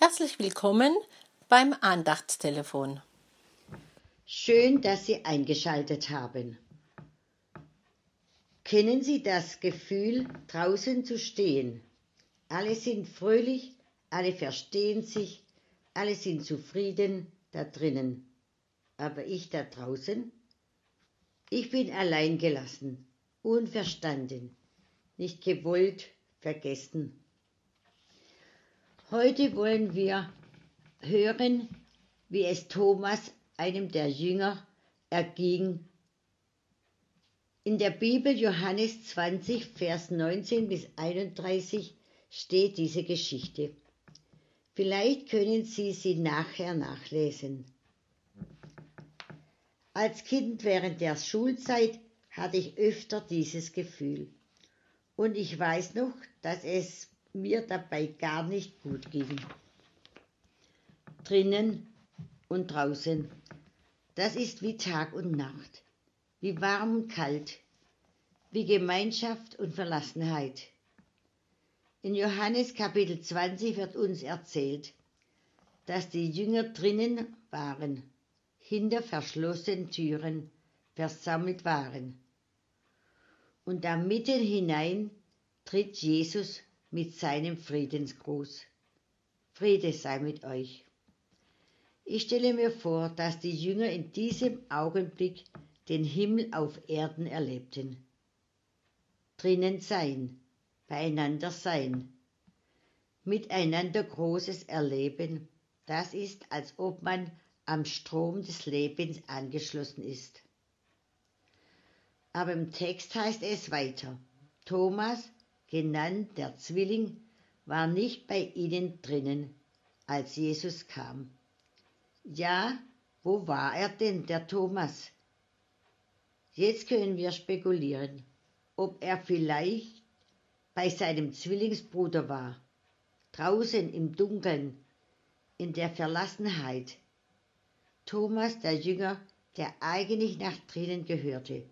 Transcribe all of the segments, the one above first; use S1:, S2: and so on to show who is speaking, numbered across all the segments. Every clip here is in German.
S1: Herzlich willkommen beim Andachtstelefon.
S2: Schön, dass Sie eingeschaltet haben. Kennen Sie das Gefühl, draußen zu stehen? Alle sind fröhlich, alle verstehen sich, alle sind zufrieden da drinnen. Aber ich da draußen? Ich bin allein gelassen, unverstanden, nicht gewollt, vergessen. Heute wollen wir hören, wie es Thomas, einem der Jünger, erging. In der Bibel Johannes 20, Vers 19 bis 31 steht diese Geschichte. Vielleicht können Sie sie nachher nachlesen. Als Kind während der Schulzeit hatte ich öfter dieses Gefühl. Und ich weiß noch, dass es mir dabei gar nicht gut ging. Drinnen und draußen, das ist wie Tag und Nacht, wie warm und kalt, wie Gemeinschaft und Verlassenheit. In Johannes Kapitel 20 wird uns erzählt, dass die Jünger drinnen waren, hinter verschlossenen Türen versammelt waren. Und da mitten hinein tritt Jesus mit seinem Friedensgruß. Friede sei mit euch. Ich stelle mir vor, dass die Jünger in diesem Augenblick den Himmel auf Erden erlebten. Drinnen sein, beieinander sein, miteinander Großes erleben, das ist, als ob man am Strom des Lebens angeschlossen ist. Aber im Text heißt es weiter, Thomas genannt der Zwilling, war nicht bei ihnen drinnen, als Jesus kam. Ja, wo war er denn, der Thomas? Jetzt können wir spekulieren, ob er vielleicht bei seinem Zwillingsbruder war, draußen im Dunkeln, in der Verlassenheit. Thomas, der Jünger, der eigentlich nach drinnen gehörte,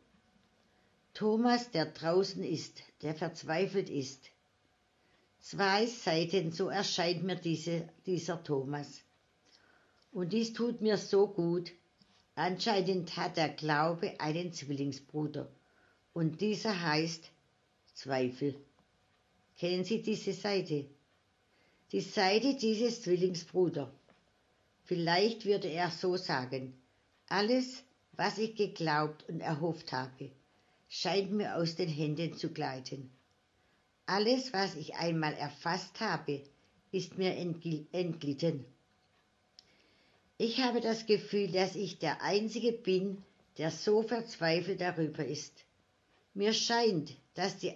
S2: Thomas, der draußen ist, der verzweifelt ist. Zwei Seiten, so erscheint mir diese, dieser Thomas. Und dies tut mir so gut. Anscheinend hat der Glaube einen Zwillingsbruder. Und dieser heißt Zweifel. Kennen Sie diese Seite? Die Seite dieses Zwillingsbruder. Vielleicht würde er so sagen, alles, was ich geglaubt und erhofft habe, scheint mir aus den Händen zu gleiten. Alles, was ich einmal erfasst habe, ist mir entglitten. Ich habe das Gefühl, dass ich der Einzige bin, der so verzweifelt darüber ist. Mir scheint, dass die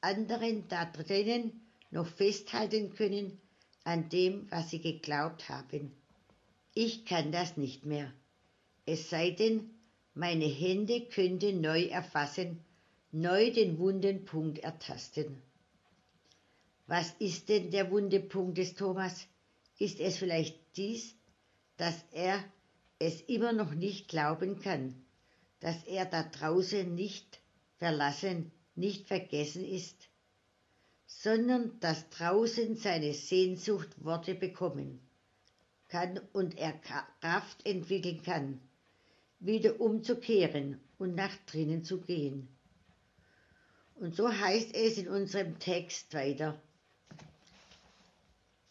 S2: anderen da drinnen noch festhalten können an dem, was sie geglaubt haben. Ich kann das nicht mehr. Es sei denn, meine Hände könnten neu erfassen, neu den wunden Punkt ertasten. Was ist denn der wunde Punkt des Thomas? Ist es vielleicht dies, dass er es immer noch nicht glauben kann, dass er da draußen nicht verlassen, nicht vergessen ist, sondern dass draußen seine Sehnsucht Worte bekommen kann und er Kraft entwickeln kann, wieder umzukehren und nach drinnen zu gehen. Und so heißt es in unserem Text weiter.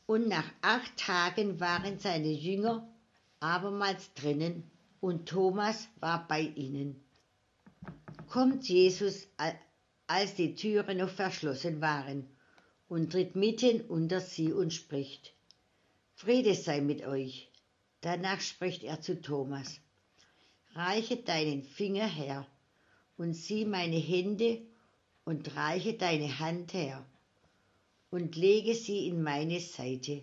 S2: Und nach acht Tagen waren seine Jünger abermals drinnen und Thomas war bei ihnen. Kommt Jesus, als die Türen noch verschlossen waren, und tritt mitten unter sie und spricht, Friede sei mit euch. Danach spricht er zu Thomas, reiche deinen Finger her und sieh meine Hände und reiche deine Hand her und lege sie in meine Seite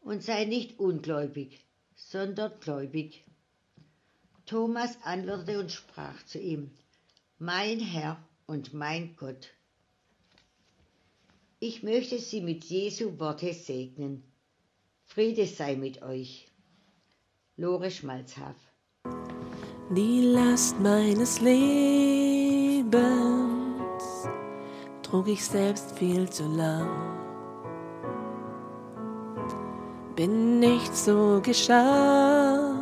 S2: und sei nicht ungläubig, sondern gläubig. Thomas antwortete und sprach zu ihm, Mein Herr und mein Gott. Ich möchte Sie mit Jesu Worte segnen. Friede sei mit euch. Lore Schmalzhaf
S3: die Last meines Lebens trug ich selbst viel zu lang. bin nicht so geschaffen,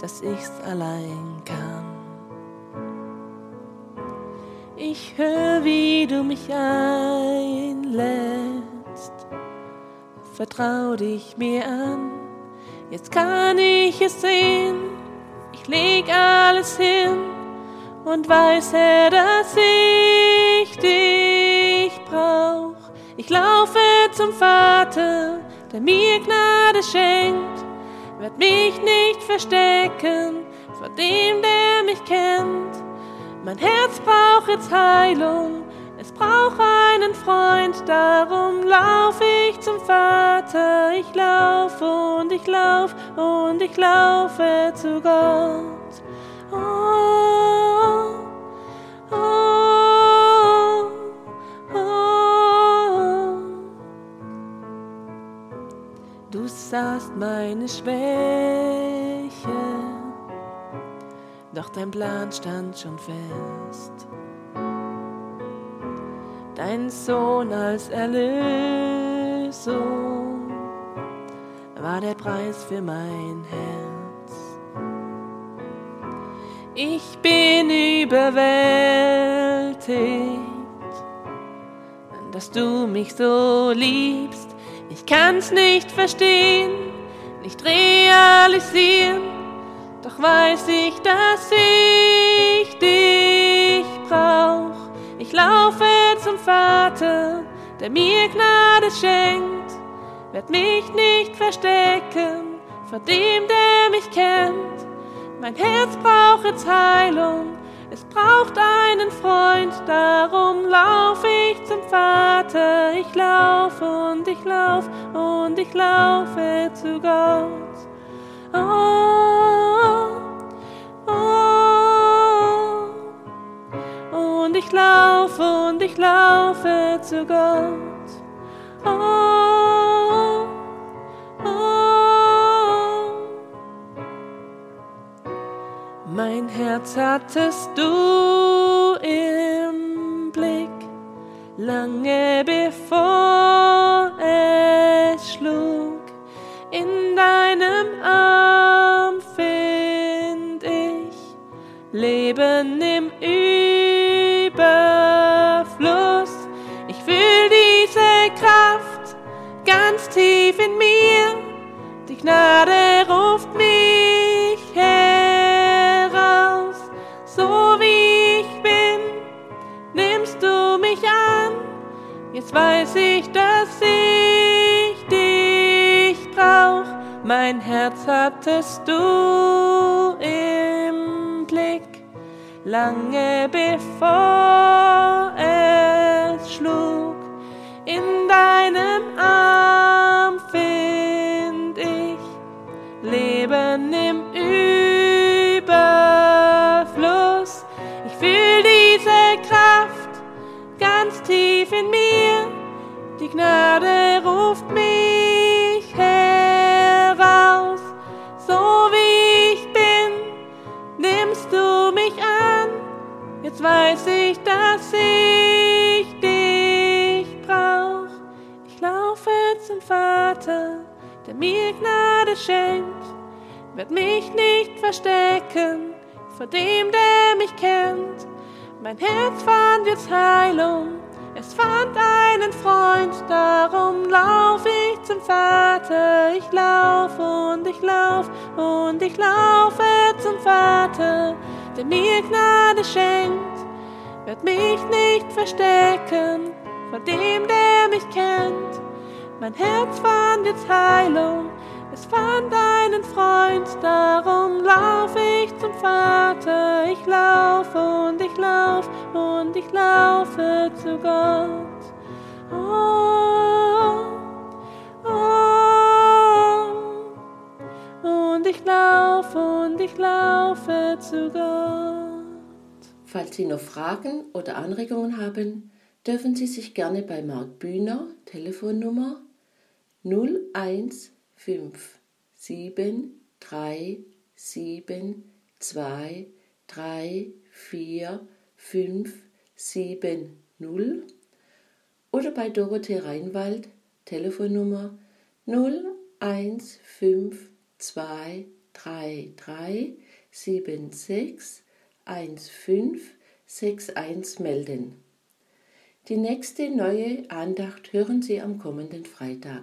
S3: dass ich's allein kann. Ich höre, wie du mich einlädst, vertrau dich mir an, jetzt kann ich es sehen, ich leg alles hin und weiß, Herr, dass ich dich brauch. Ich laufe zum Vater, der mir Gnade schenkt, werd mich nicht verstecken vor dem, der mich kennt. Mein Herz braucht jetzt Heilung, es braucht einen Freund, darum lauf ich zum Vater. Ich lauf und ich lauf und ich laufe zu Gott. Oh, oh, oh. Du sahst meine Schwäche, doch dein Plan stand schon fest. Dein Sohn als Erlösung war der Preis für mein Herz. Ich bin überwältigt, dass du mich so liebst. Ich kann's nicht verstehen, nicht realisieren, doch weiß ich, dass ich dich brauch. Ich laufe zum Vater, der mir Gnade schenkt, werd mich nicht verstecken vor dem, der mich kennt. Mein Herz braucht jetzt Heilung, es braucht einen Freund, darum lauf ich zum Vater. Ich lauf und ich lauf und ich laufe zu Gott. Oh, ich laufe zu Gott. Oh, oh, mein Herz hattest du im Blick, lange bevor es schlug. In deinem Arm find ich Leben im Weiß ich, dass ich dich brauch. Mein Herz hattest du im Blick, lange bevor vor dem, der mich kennt. Mein Herz fand jetzt Heilung, es fand einen Freund, darum lauf ich zum Vater. Ich lauf und ich lauf und ich laufe zum Vater, der mir Gnade schenkt, wird mich nicht verstecken vor dem, der mich kennt. Mein Herz fand jetzt Heilung, es fand einen Freund, darum lauf ich zum Vater. Ich lauf und ich lauf und ich laufe zu Gott. Oh, oh, und ich lauf und ich laufe zu Gott.
S1: Falls Sie noch Fragen oder Anregungen haben, dürfen Sie sich gerne bei Marc Bühner, Telefonnummer 015727234570 oder bei Dorothee Reinwald Telefonnummer 01523361561 melden. Die nächste neue Andacht hören Sie am kommenden Freitag.